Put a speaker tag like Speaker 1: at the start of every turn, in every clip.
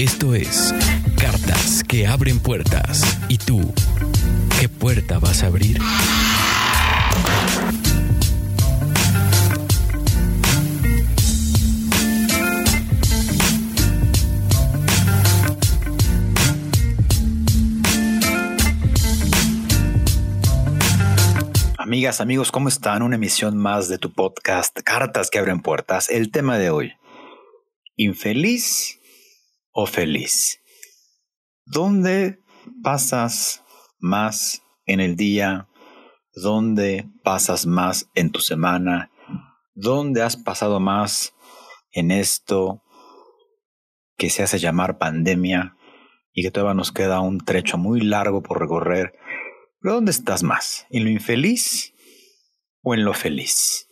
Speaker 1: Esto es Cartas que abren puertas. ¿Y tú? ¿Qué puerta vas a abrir?
Speaker 2: Amigas, amigos, ¿cómo están? Una emisión más de tu podcast Cartas que abren puertas. El tema de hoy, infeliz o feliz. ¿Dónde pasas más en el día? ¿Dónde pasas más en tu semana? ¿Dónde has pasado más en esto que se hace llamar pandemia y que todavía nos queda un trecho muy largo por recorrer? ¿Pero dónde estás más? ¿En lo infeliz o en lo feliz?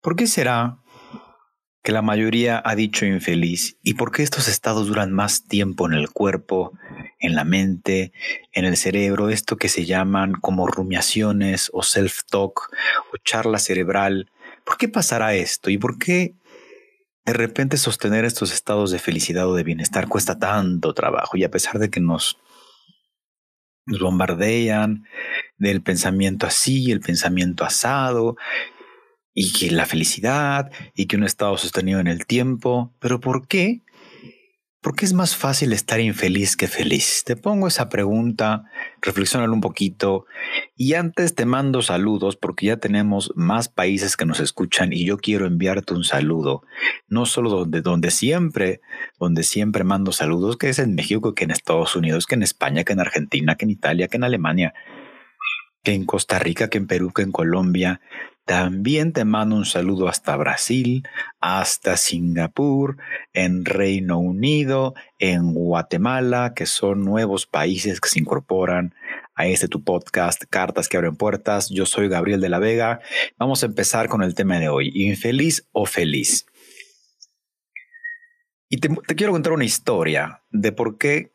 Speaker 2: ¿Por qué será que la mayoría ha dicho infeliz. Y por qué estos estados duran más tiempo en el cuerpo, en la mente, en el cerebro, esto que se llaman como rumiaciones o self-talk o charla cerebral? ¿Por qué pasará esto y por qué de repente sostener estos estados de felicidad o de bienestar cuesta tanto trabajo y a pesar de que nos nos bombardean del pensamiento así, el pensamiento asado, y que la felicidad, y que un estado sostenido en el tiempo. Pero ¿por qué? ¿Por qué es más fácil estar infeliz que feliz? Te pongo esa pregunta, reflexionalo un poquito y antes te mando saludos porque ya tenemos más países que nos escuchan y yo quiero enviarte un saludo, no solo donde, donde siempre, donde siempre mando saludos, que es en México, que en Estados Unidos, que en España, que en Argentina, que en Italia, que en Alemania, que en Costa Rica, que en Perú, que en Colombia, también te mando un saludo hasta Brasil, hasta Singapur, en Reino Unido, en Guatemala, que son nuevos países que se incorporan a este tu podcast, Cartas que abren puertas. Yo soy Gabriel de la Vega. Vamos a empezar con el tema de hoy, infeliz o feliz. Y te, quiero contar una historia de por qué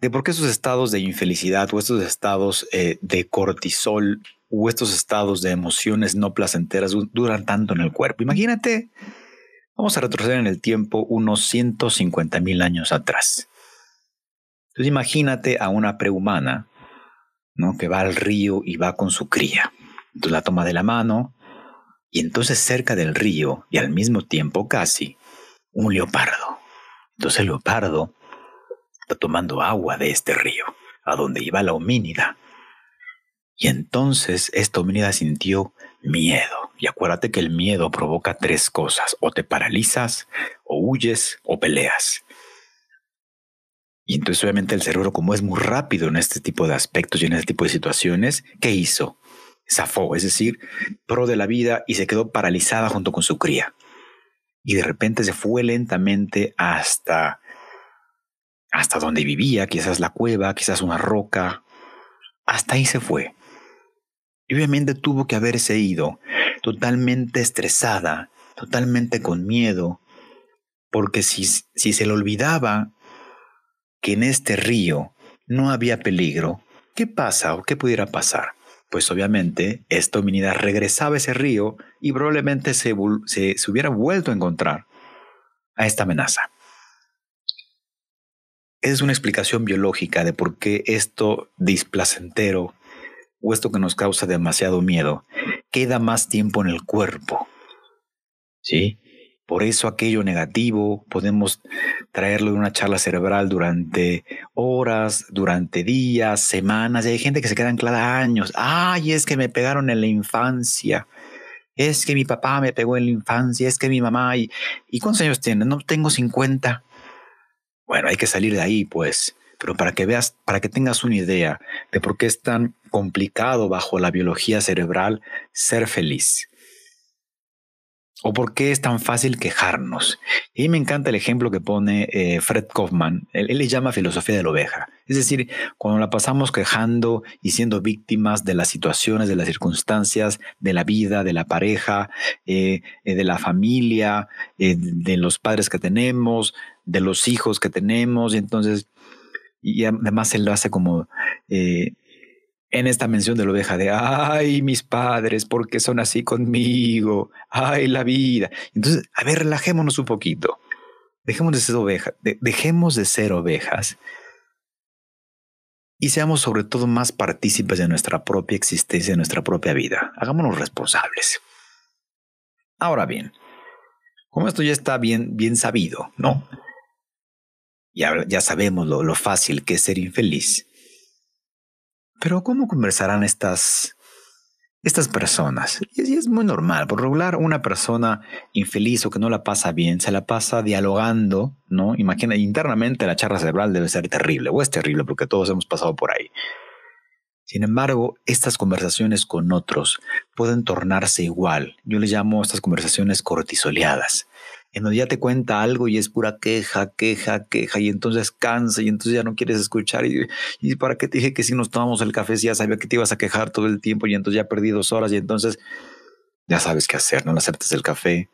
Speaker 2: de por qué esos estados de infelicidad o estos estados eh, de cortisol o estos estados de emociones no placenteras duran tanto en el cuerpo. Imagínate, vamos a retroceder en el tiempo unos 150 mil años atrás. Entonces imagínate a una prehumana ¿no? que va al río y va con su cría. Entonces la toma de la mano y entonces cerca del río y al mismo tiempo casi un leopardo. Entonces el leopardo está tomando agua de este río, a donde iba la homínida. Y entonces esta homínida sintió miedo. Y acuérdate que el miedo provoca tres cosas. O te paralizas, o huyes, o peleas. Y entonces obviamente el cerebro, como es muy rápido en este tipo de aspectos y en este tipo de situaciones, ¿qué hizo? Zafó, es decir, pro de la vida y se quedó paralizada junto con su cría. Y de repente se fue lentamente hasta hasta donde vivía, quizás la cueva, quizás una roca. Hasta ahí se fue. Y obviamente tuvo que haberse ido totalmente estresada, totalmente con miedo, porque si, si se le olvidaba que en este río no había peligro, ¿qué pasa o qué pudiera pasar? Pues obviamente esta hominida regresaba a ese río y probablemente se, se, se hubiera vuelto a encontrar a esta amenaza. Es una explicación biológica de por qué esto displacentero o esto que nos causa demasiado miedo queda más tiempo en el cuerpo. ¿Sí? Por eso aquello negativo podemos traerlo en una charla cerebral durante horas, durante días, semanas. Y hay gente que se queda anclada años. Ay, es que me pegaron en la infancia. Es que mi papá me pegó en la infancia. Es que mi mamá. ¿Y, ¿y cuántos años tiene? No tengo 50. Bueno, hay que salir de ahí, pues pero para que veas, para que tengas una idea de por qué es tan complicado bajo la biología cerebral ser feliz. ¿O por qué es tan fácil quejarnos? Y me encanta el ejemplo que pone eh, Fred Kaufman. Él, le llama filosofía de la oveja. Es decir, cuando la pasamos quejando y siendo víctimas de las situaciones, de las circunstancias, de la vida, de la pareja, eh, eh, de la familia, de los padres que tenemos, de los hijos que tenemos. Y entonces, y además él lo hace como en esta mención de la oveja de, ay, mis padres, ¿por qué son así conmigo? Ay, la vida. Entonces, a ver, relajémonos un poquito. Dejemos de ser ovejas, dejemos de ser ovejas y seamos sobre todo más partícipes de nuestra propia existencia, de nuestra propia vida. Hagámonos responsables. Ahora bien, como esto ya está bien, bien sabido, ¿no? Ya, ya sabemos lo, lo fácil que es ser infeliz pero ¿cómo conversarán estas, estas personas? Y es muy normal. Por regular, una persona infeliz o que no la pasa bien, se la pasa dialogando, ¿no? Imagina, internamente la charla cerebral debe ser terrible, o es terrible porque todos hemos pasado por ahí. Sin embargo, estas conversaciones con otros pueden tornarse igual. Yo les llamo estas conversaciones cortisoleadas en donde ya te cuenta algo y es pura queja, queja, queja, y entonces cansa y entonces ya no quieres escuchar. Y, y para qué te dije que si nos tomamos el café, si ya sabía que te ibas a quejar todo el tiempo y entonces ya perdí dos horas y entonces ya sabes qué hacer, no aceptes el café.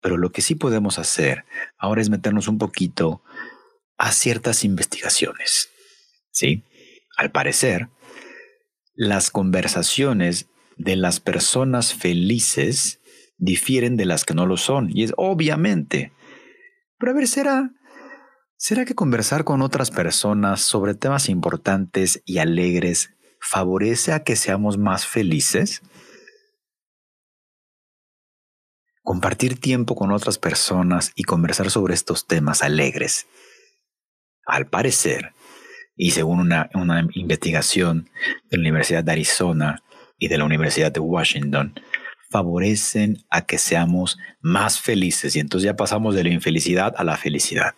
Speaker 2: Pero lo que sí podemos hacer ahora es meternos un poquito a ciertas investigaciones. ¿Sí? Al parecer, las conversaciones de las personas felices difieren de las que no lo son. Y es obviamente. Pero a ver, ¿será, ¿será que conversar con otras personas sobre temas importantes y alegres favorece a que seamos más felices? Compartir tiempo con otras personas y conversar sobre estos temas alegres. Al parecer, y según una, una investigación de la Universidad de Arizona y de la Universidad de Washington, favorecen a que seamos más felices y entonces ya pasamos de la infelicidad a la felicidad.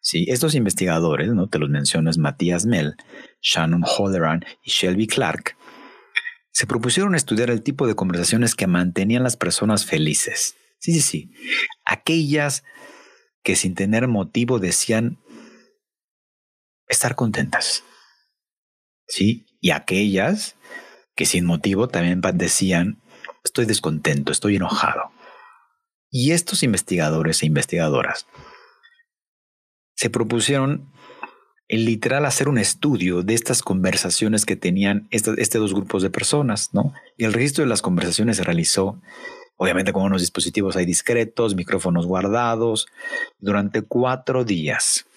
Speaker 2: Sí, estos investigadores, ¿no? te los mencionas Matías Mel, Shannon Holleran y Shelby Clark, se propusieron estudiar el tipo de conversaciones que mantenían las personas felices. Sí, sí, sí. Aquellas que sin tener motivo decían estar contentas. Sí, y aquellas que sin motivo también decían estoy descontento, estoy enojado. Y estos investigadores e investigadoras se propusieron en literal hacer un estudio de estas conversaciones que tenían estos, dos grupos de personas, ¿no? Y el registro de las conversaciones se realizó, obviamente con unos dispositivos ahí discretos, micrófonos guardados, durante cuatro días.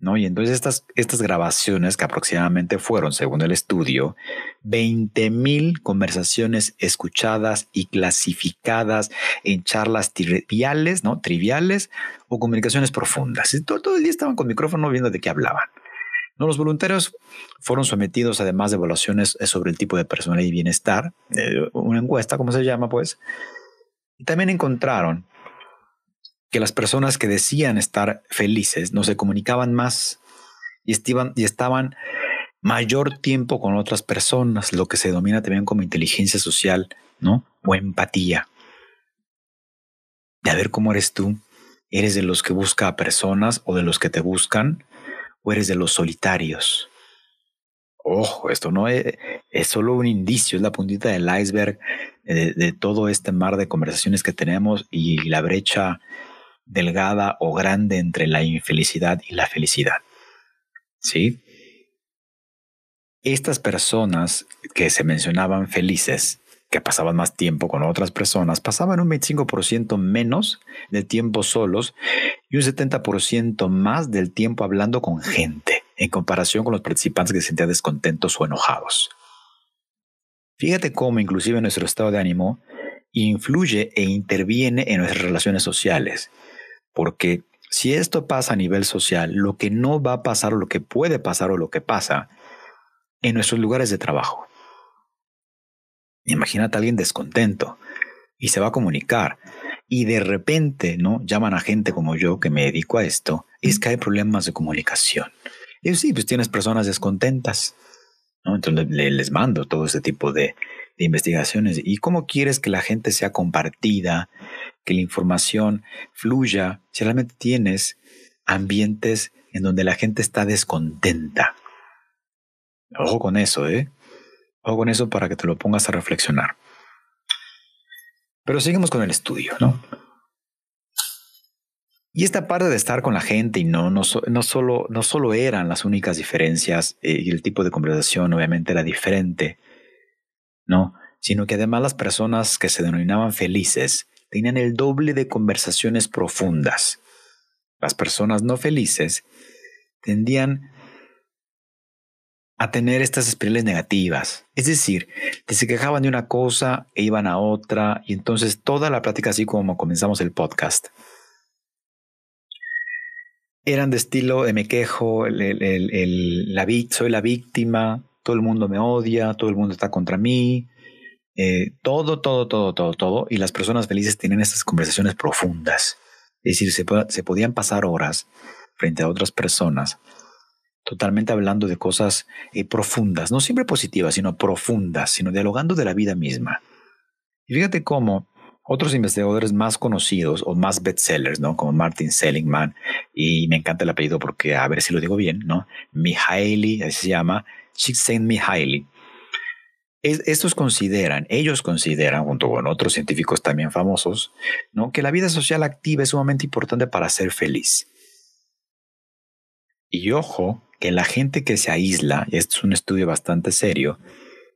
Speaker 2: ¿No? Y entonces estas, estas grabaciones, que aproximadamente fueron, según el estudio, 20.000 conversaciones escuchadas y clasificadas en charlas triviales, ¿no? Triviales o comunicaciones profundas. todo, todo el día estaban con micrófono viendo de qué hablaban. ¿No? Los voluntarios fueron sometidos además de evaluaciones sobre el tipo de personalidad y bienestar, eh, una encuesta, como se llama, pues. Y también encontraron que las personas que decían estar felices no se comunicaban más y, estaban, y estaban mayor tiempo con otras personas, lo que se denomina también como inteligencia social, ¿no? O empatía. De a ver cómo eres tú. ¿Eres de los que busca a personas o de los que te buscan? ¿O eres de los solitarios? Ojo, esto no es, es solo un indicio, es la puntita del iceberg de, de todo este mar de conversaciones que tenemos y la brecha delgada o grande entre la infelicidad y la felicidad. ¿Sí? Estas personas que se mencionaban felices, que pasaban más tiempo con otras personas, pasaban un 25% menos de tiempo solos y un 70% más del tiempo hablando con gente, en comparación con los participantes que se sentían descontentos o enojados. Fíjate cómo inclusive nuestro estado de ánimo influye e interviene en nuestras relaciones sociales porque si esto pasa a nivel social, lo que no va a pasar o lo que puede pasar o lo que pasa en nuestros lugares de trabajo. Imagínate a alguien descontento y se va a comunicar y de repente, ¿no? Llaman a gente como yo que me dedico a esto, es que hay problemas de comunicación. Y sí, pues tienes personas descontentas, ¿no? Entonces les mando todo ese tipo de investigaciones. ¿Y cómo quieres que la gente sea compartida, que la información fluya si realmente tienes ambientes en donde la gente está descontenta? Ojo con eso, ¿eh? Ojo con eso para que te lo pongas a reflexionar. Pero seguimos con el estudio, ¿no? Y esta parte de estar con la gente y no, no, no, solo, no solo eran las únicas diferencias eh, y el tipo de conversación obviamente era diferente, ¿no? Sino que además las personas que se denominaban felices tenían el doble de conversaciones profundas. Las personas no felices tendían a tener estas espirales negativas. Es decir, se quejaban de una cosa e iban a otra y entonces toda la plática así como comenzamos el podcast eran de estilo de me quejo, soy la víctima, todo el mundo me odia, todo el mundo está contra mí, eh, todo, todo, todo, todo, todo. Y las personas felices tienen estas conversaciones profundas. Es decir, se, se podían pasar horas frente a otras personas totalmente hablando de cosas eh, profundas, no siempre positivas, sino profundas, sino dialogando de la vida misma. Y fíjate cómo otros investigadores más conocidos o más bestsellers, ¿no? Como Martin Seligman, y me encanta el apellido porque, a ver si lo digo bien, ¿no? Mihaly, así se llama, Csikszentmihalyi. Estos consideran, ellos consideran, junto con otros científicos también famosos, ¿no? que la vida social activa es sumamente importante para ser feliz. Y ojo, que la gente que se aísla, y esto es un estudio bastante serio,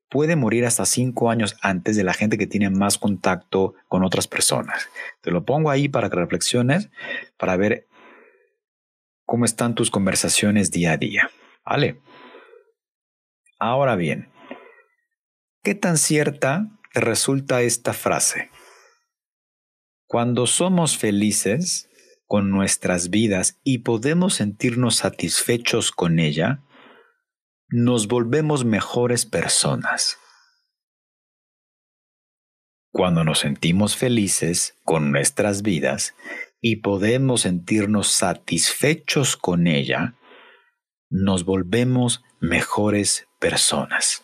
Speaker 2: puede morir hasta cinco años antes de la gente que tiene más contacto con otras personas. Te lo pongo ahí para que reflexiones, para ver cómo están tus conversaciones día a día. ¿Vale? Ahora bien, ¿qué tan cierta resulta esta frase? Cuando somos felices con nuestras vidas y podemos sentirnos satisfechos con ella, nos volvemos mejores personas. Cuando nos sentimos felices con nuestras vidas y podemos sentirnos satisfechos con ella, nos volvemos mejores personas.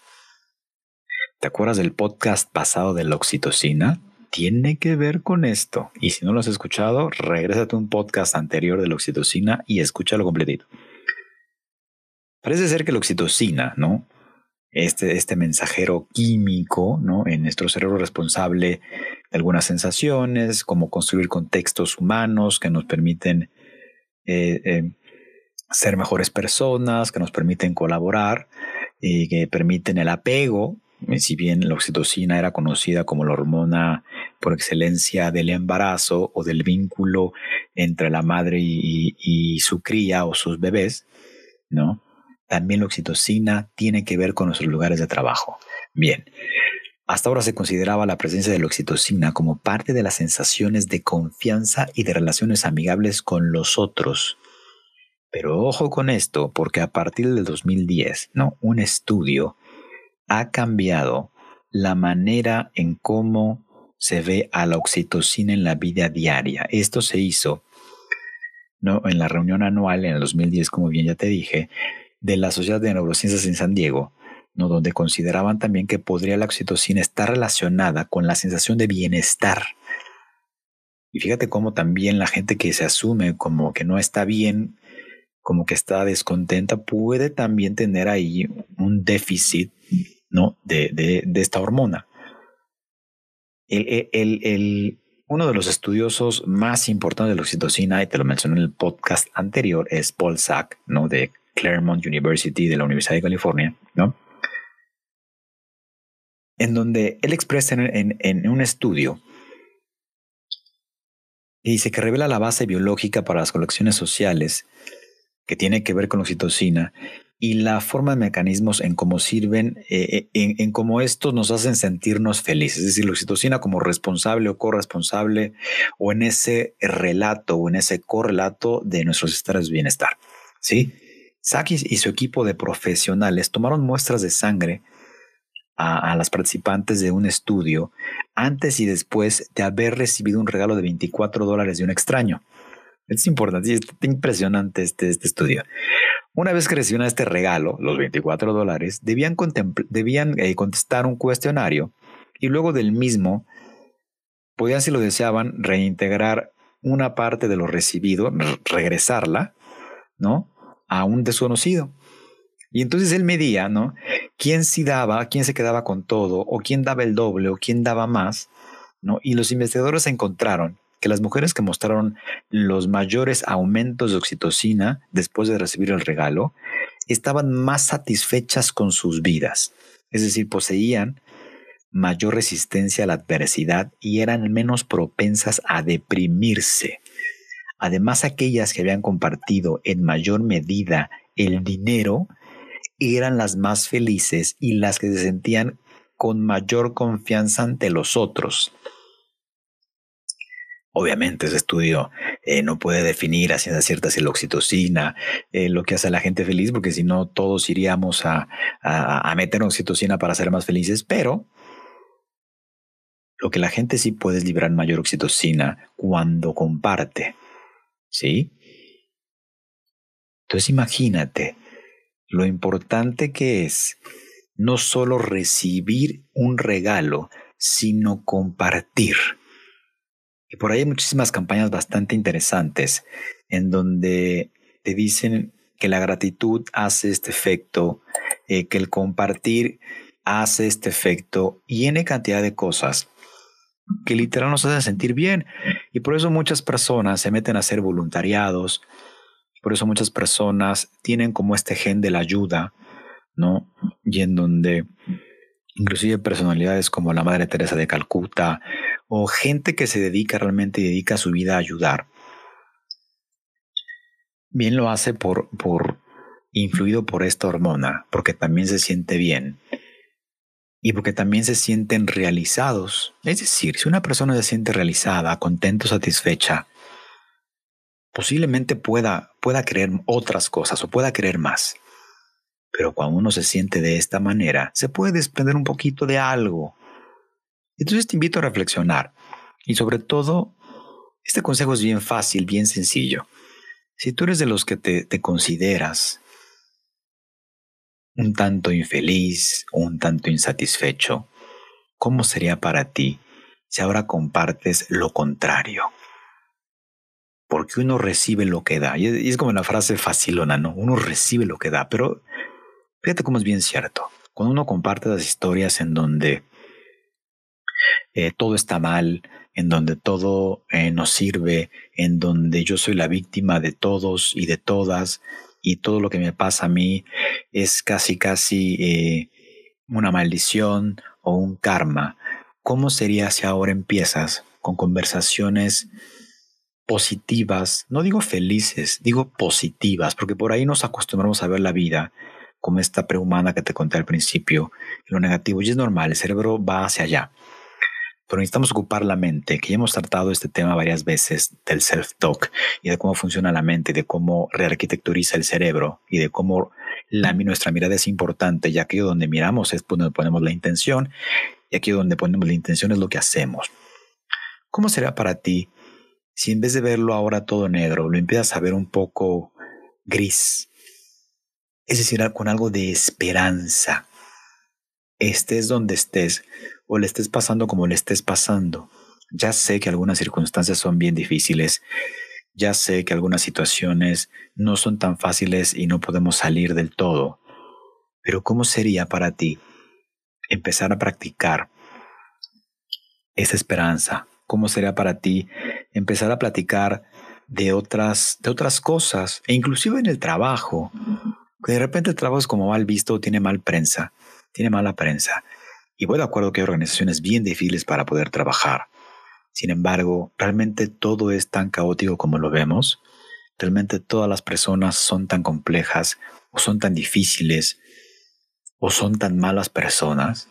Speaker 2: ¿Te acuerdas del podcast pasado de la oxitocina? Tiene que ver con esto. Y si no lo has escuchado, regrésate a un podcast anterior de la oxitocina y escúchalo completito. Parece ser que la oxitocina, ¿no? Este, este mensajero químico, ¿no? En nuestro cerebro responsable de algunas sensaciones, como construir contextos humanos que nos permiten eh, eh, ser mejores personas, que nos permiten colaborar y que permiten el apego. Si bien la oxitocina era conocida como la hormona por excelencia del embarazo o del vínculo entre la madre y, y su cría o sus bebés, ¿no? También la oxitocina tiene que ver con nuestros lugares de trabajo. Bien, hasta ahora se consideraba la presencia de la oxitocina como parte de las sensaciones de confianza y de relaciones amigables con los otros. Pero ojo con esto, porque a partir del 2010, ¿no? un estudio ha cambiado la manera en cómo se ve a la oxitocina en la vida diaria. Esto se hizo en la reunión anual en el 2010, como bien ya te dije, de la Sociedad de Neurociencias en San Diego, ¿no? donde consideraban también que podría la oxitocina estar relacionada con la sensación de bienestar. Y fíjate cómo también la gente que se asume como que no está bien, como que está descontenta, puede también tener ahí un déficit ¿no? de, de, esta hormona. El, el, el, uno de los estudiosos más importantes de la oxitocina, y te lo mencioné en el podcast anterior, es Paul Sack, ¿no? de Claremont University de la Universidad de California, ¿no? En donde él expresa en, un estudio y dice que revela la base biológica para las colecciones sociales que tiene que ver con la oxitocina y la forma de mecanismos en cómo sirven, eh, eh, en, en, cómo estos nos hacen sentirnos felices. Es decir, la oxitocina como responsable o corresponsable o en ese relato o en ese correlato de nuestros estados de bienestar. ¿Sí? Sakis y su equipo de profesionales tomaron muestras de sangre a, las participantes de un estudio antes y después de haber recibido un regalo de 24 dólares de un extraño. Es importante, es impresionante este, este estudio. Una vez que recibieron este regalo, los 24 dólares, debían, eh, contestar un cuestionario y luego del mismo podían, si lo deseaban, reintegrar una parte de lo recibido, regresarla, ¿no? A un desconocido. Y entonces él medía, ¿no? ¿Quién sí daba, quién se quedaba con todo, o quién daba el doble, o quién daba más, ¿no? Y los investigadores encontraron que las mujeres que mostraron los mayores aumentos de oxitocina después de recibir el regalo estaban más satisfechas con sus vidas, es decir, poseían mayor resistencia a la adversidad y eran menos propensas a deprimirse. Además, aquellas que habían compartido en mayor medida el dinero eran las más felices y las que se sentían con mayor confianza ante los otros. Obviamente ese estudio eh, no puede definir a ciencia cierta si la oxitocina, eh, lo que hace a la gente feliz, porque si no todos iríamos a, a, meter oxitocina para ser más felices, pero lo que la gente sí puede es liberar mayor oxitocina cuando comparte. ¿Sí? Entonces imagínate lo importante que es no solo recibir un regalo, sino compartir. Y por ahí hay muchísimas campañas bastante interesantes en donde te dicen que la gratitud hace este efecto, eh, que el compartir hace este efecto y N cantidad de cosas que literal nos hacen sentir bien. Y por eso muchas personas se meten a hacer voluntariados, por eso muchas personas tienen como este gen de la ayuda, ¿no? Y en donde inclusive personalidades como la Madre Teresa de Calcuta o gente que se dedica realmente y dedica su vida a ayudar, bien lo hace por, por influido por esta hormona, porque también se siente bien y porque también se sienten realizados. Es decir, si una persona se siente realizada, contento, satisfecha, posiblemente pueda, pueda creer otras cosas o pueda creer más. Pero cuando uno se siente de esta manera, se puede desprender un poquito de algo. Entonces te invito a reflexionar. Y sobre todo, este consejo es bien fácil, bien sencillo. Si tú eres de los que te, consideras un tanto infeliz, un tanto insatisfecho, ¿cómo sería para ti si ahora compartes lo contrario? Porque uno recibe lo que da. Y es como la frase facilona, ¿no? Uno recibe lo que da, pero Fíjate cómo es bien cierto. Cuando uno comparte las historias en donde eh, todo está mal, en donde todo eh, nos sirve, en donde yo soy la víctima de todos y de todas, y todo lo que me pasa a mí es casi, casi eh, una maldición o un karma. ¿Cómo sería si ahora empiezas con conversaciones positivas? No digo felices, digo positivas, porque por ahí nos acostumbramos a ver la vida como esta prehumana que te conté al principio, lo negativo, y es normal, el cerebro va hacia allá. Pero necesitamos ocupar la mente, que ya hemos tratado este tema varias veces del self-talk y de cómo funciona la mente, de cómo rearquitecturiza el cerebro y de cómo la, nuestra mirada es importante, ya que donde miramos es donde ponemos la intención y aquí donde ponemos la intención es lo que hacemos. ¿Cómo será para ti si en vez de verlo ahora todo negro, lo empiezas a ver un poco gris, es decir, con algo de esperanza. Estés donde estés o le estés pasando como le estés pasando. Ya sé que algunas circunstancias son bien difíciles. Ya sé que algunas situaciones no son tan fáciles y no podemos salir del todo. Pero ¿cómo sería para ti empezar a practicar esa esperanza? ¿Cómo sería para ti empezar a platicar de otras, de otras cosas e inclusive en el trabajo? Que de repente el trabajo es como mal visto, tiene mal prensa, tiene mala prensa. Y voy de acuerdo que hay organizaciones bien difíciles para poder trabajar. Sin embargo, realmente todo es tan caótico como lo vemos. Realmente todas las personas son tan complejas o son tan difíciles o son tan malas personas.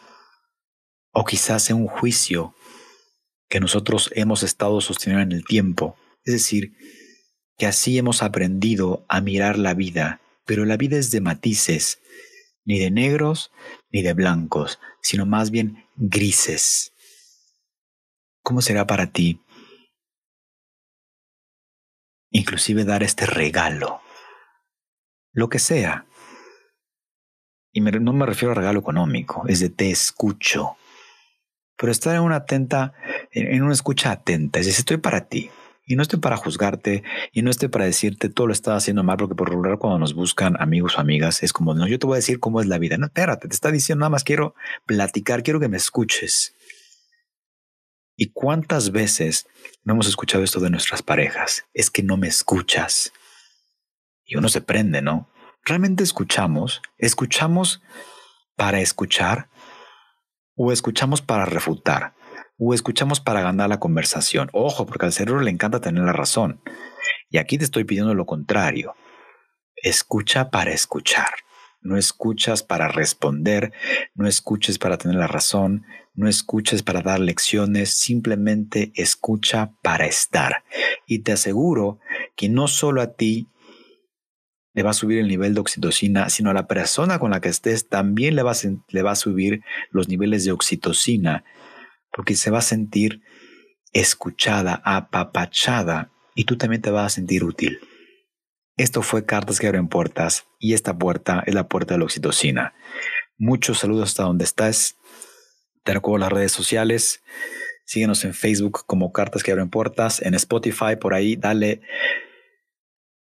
Speaker 2: O quizás sea un juicio que nosotros hemos estado sosteniendo en el tiempo. Es decir, que así hemos aprendido a mirar la vida pero la vida es de matices, ni de negros ni de blancos, sino más bien grises. ¿Cómo será para ti inclusive dar este regalo? Lo que sea. Y no me refiero a regalo económico, es de te escucho. pero estar en una atenta, en una escucha atenta, es decir, estoy para ti. Y no estoy para juzgarte y no estoy para decirte todo lo estás haciendo mal, porque por regular cuando nos buscan amigos o amigas es como, no, yo te voy a decir cómo es la vida. No, espérate, te está diciendo nada más quiero platicar, quiero que me escuches. ¿Y cuántas veces no hemos escuchado esto de nuestras parejas? Es que no me escuchas. Y uno se prende, ¿no? ¿Realmente escuchamos? ¿Escuchamos para escuchar? ¿O escuchamos para refutar? O escuchamos para ganar la conversación. Ojo, porque al cerebro le encanta tener la razón. Y aquí te estoy pidiendo lo contrario. Escucha para escuchar. No escuchas para responder, no escuches para tener la razón, no escuches para dar lecciones, simplemente escucha para estar. Y te aseguro que no solo a ti le va a subir el nivel de oxitocina, sino a la persona con la que estés también le va a, le va a subir los niveles de oxitocina porque se va a sentir escuchada, apapachada y tú también te vas a sentir útil. Esto fue Cartas que abren puertas y esta puerta es la puerta de la oxitocina. Muchos saludos hasta donde estás. Te recuerdo las redes sociales. Síguenos en Facebook como Cartas que abren puertas, en Spotify por ahí, dale,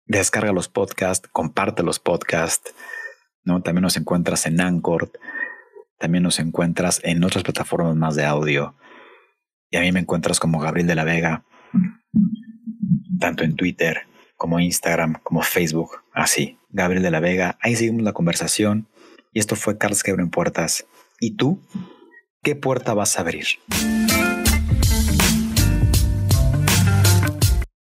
Speaker 2: descarga los podcasts, comparte los podcasts. ¿no? También nos encuentras en Anchor, también nos encuentras en otras plataformas más de audio. Y a mí me encuentras como Gabriel de la Vega, tanto en Twitter como Instagram, como Facebook, así, Gabriel de la Vega. Ahí seguimos la conversación. Y esto fue Carlos que abren puertas. ¿Y tú? ¿Qué puerta vas a abrir?